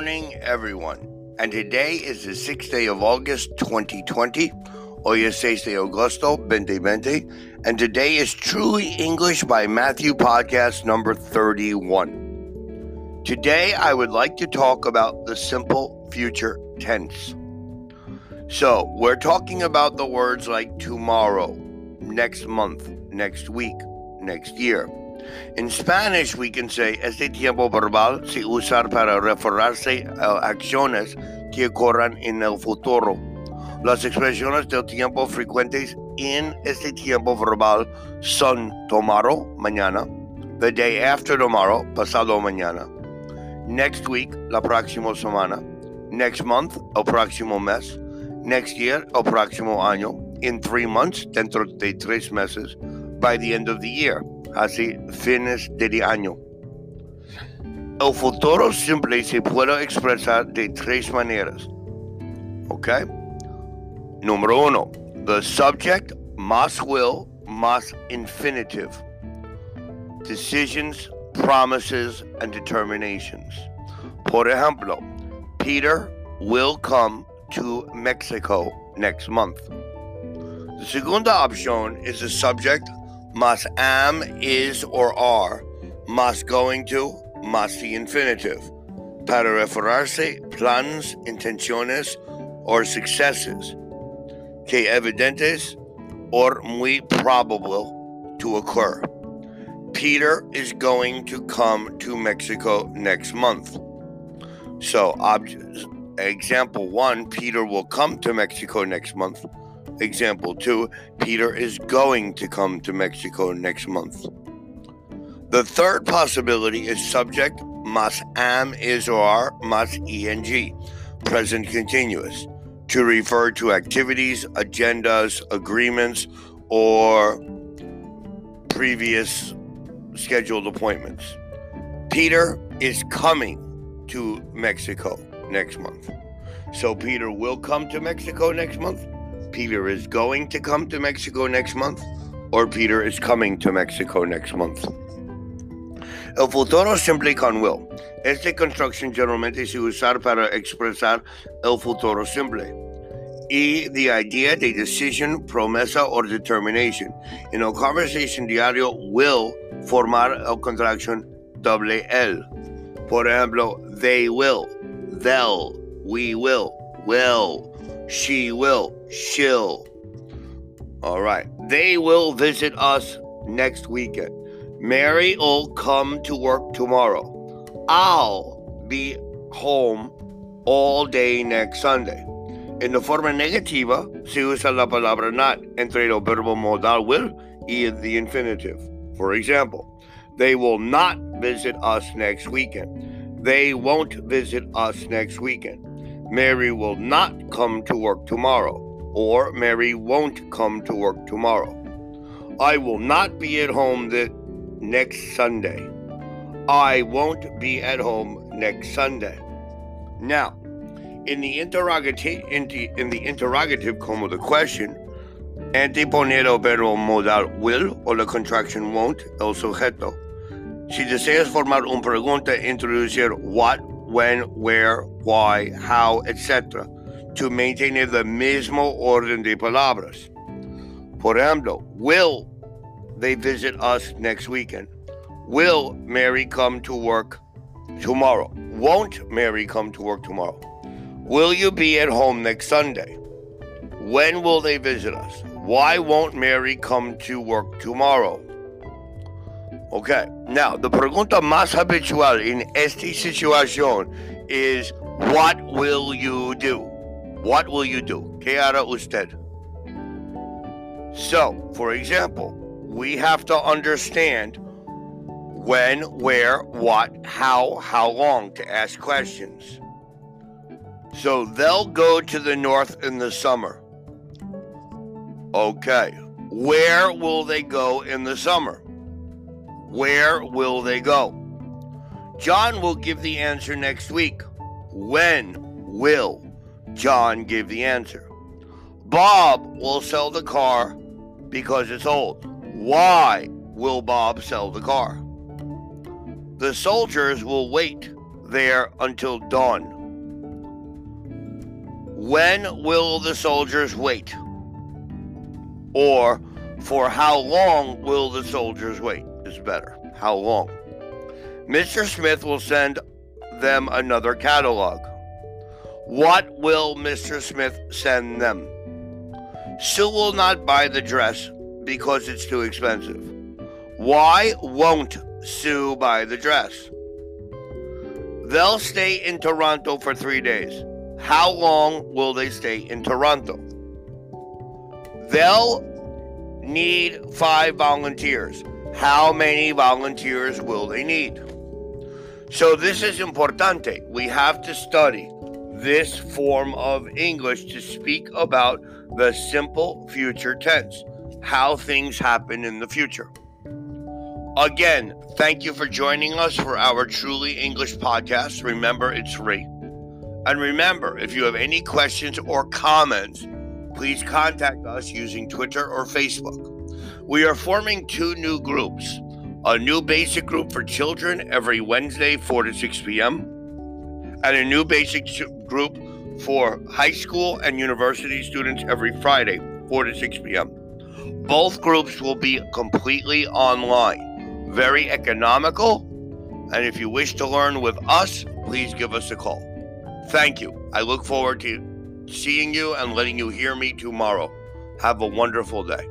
morning, everyone. And today is the 6th day of August 2020. Hoy es 6 de agosto 2020. And today is Truly English by Matthew podcast number 31. Today, I would like to talk about the simple future tense. So, we're talking about the words like tomorrow, next month, next week, next year. In Spanish, we can say este tiempo verbal se usa para referirse a eh, acciones que ocurran en el futuro. Las expresiones del tiempo frecuentes en este tiempo verbal son tomorrow, mañana, the day after tomorrow, pasado mañana, next week, la próxima semana, next month, el próximo mes, next year, el próximo año, in three months, dentro de tres meses, by the end of the year así fines de año. El futuro simple se puede expresar de tres maneras. ¿Ok? Número uno, the subject must will must infinitive. Decisions, promises, and determinations. Por ejemplo, Peter will come to Mexico next month. The segunda option is the subject must am, is, or are, must going to, must the infinitive. Para referirse plans, intenciones, or successes que evidentes or muy probable to occur. Peter is going to come to Mexico next month. So, example one Peter will come to Mexico next month. Example two Peter is going to come to Mexico next month. The third possibility is subject must am, is, or are, must eng, present continuous, to refer to activities, agendas, agreements, or previous scheduled appointments. Peter is coming to Mexico next month. So Peter will come to Mexico next month. Peter is going to come to Mexico next month or Peter is coming to Mexico next month. El futuro simple con will. Esta construcción generalmente se usa para expresar el futuro simple. Y the idea de decision, promesa o determination. En el conversation diario, will formar el contraction doble L. Por ejemplo, they will, they'll, we will, will, she will, she'll. All right. They will visit us next weekend. Mary will come to work tomorrow. I'll be home all day next Sunday. En la forma negativa se usa la palabra not entre el verbo modal will y the infinitive. For example, they will not visit us next weekend. They won't visit us next weekend. Mary will not come to work tomorrow, or Mary won't come to work tomorrow. I will not be at home the next Sunday. I won't be at home next Sunday. Now, in the interrogative, in the, in the interrogative the question, anteponer el verbo modal will or the contraction won't, el sujeto. Si deseas formar una pregunta, introducir what when, where, why, how, etc., to maintain the mismo orden de palabras. Por ejemplo, will they visit us next weekend? Will Mary come to work tomorrow? Won't Mary come to work tomorrow? Will you be at home next Sunday? When will they visit us? Why won't Mary come to work tomorrow? Okay, now the pregunta más habitual in esta situación is what will you do? What will you do? ¿Qué hará usted? So, for example, we have to understand when, where, what, how, how long to ask questions. So they'll go to the north in the summer. Okay. Where will they go in the summer? Where will they go? John will give the answer next week. When will John give the answer? Bob will sell the car because it's old. Why will Bob sell the car? The soldiers will wait. there until dawn. When will the soldiers wait? Or for how long will the soldiers wait? Is better. How long? Mr. Smith will send them another catalog. What will Mr. Smith send them? Sue will not buy the dress because it's too expensive. Why won't Sue buy the dress? They'll stay in Toronto for three days. How long will they stay in Toronto? They'll need five volunteers. How many volunteers will they need? So, this is importante. We have to study this form of English to speak about the simple future tense, how things happen in the future. Again, thank you for joining us for our Truly English podcast. Remember, it's free. And remember, if you have any questions or comments, please contact us using Twitter or Facebook. We are forming two new groups a new basic group for children every Wednesday, 4 to 6 p.m., and a new basic group for high school and university students every Friday, 4 to 6 p.m. Both groups will be completely online, very economical, and if you wish to learn with us, please give us a call. Thank you. I look forward to seeing you and letting you hear me tomorrow. Have a wonderful day.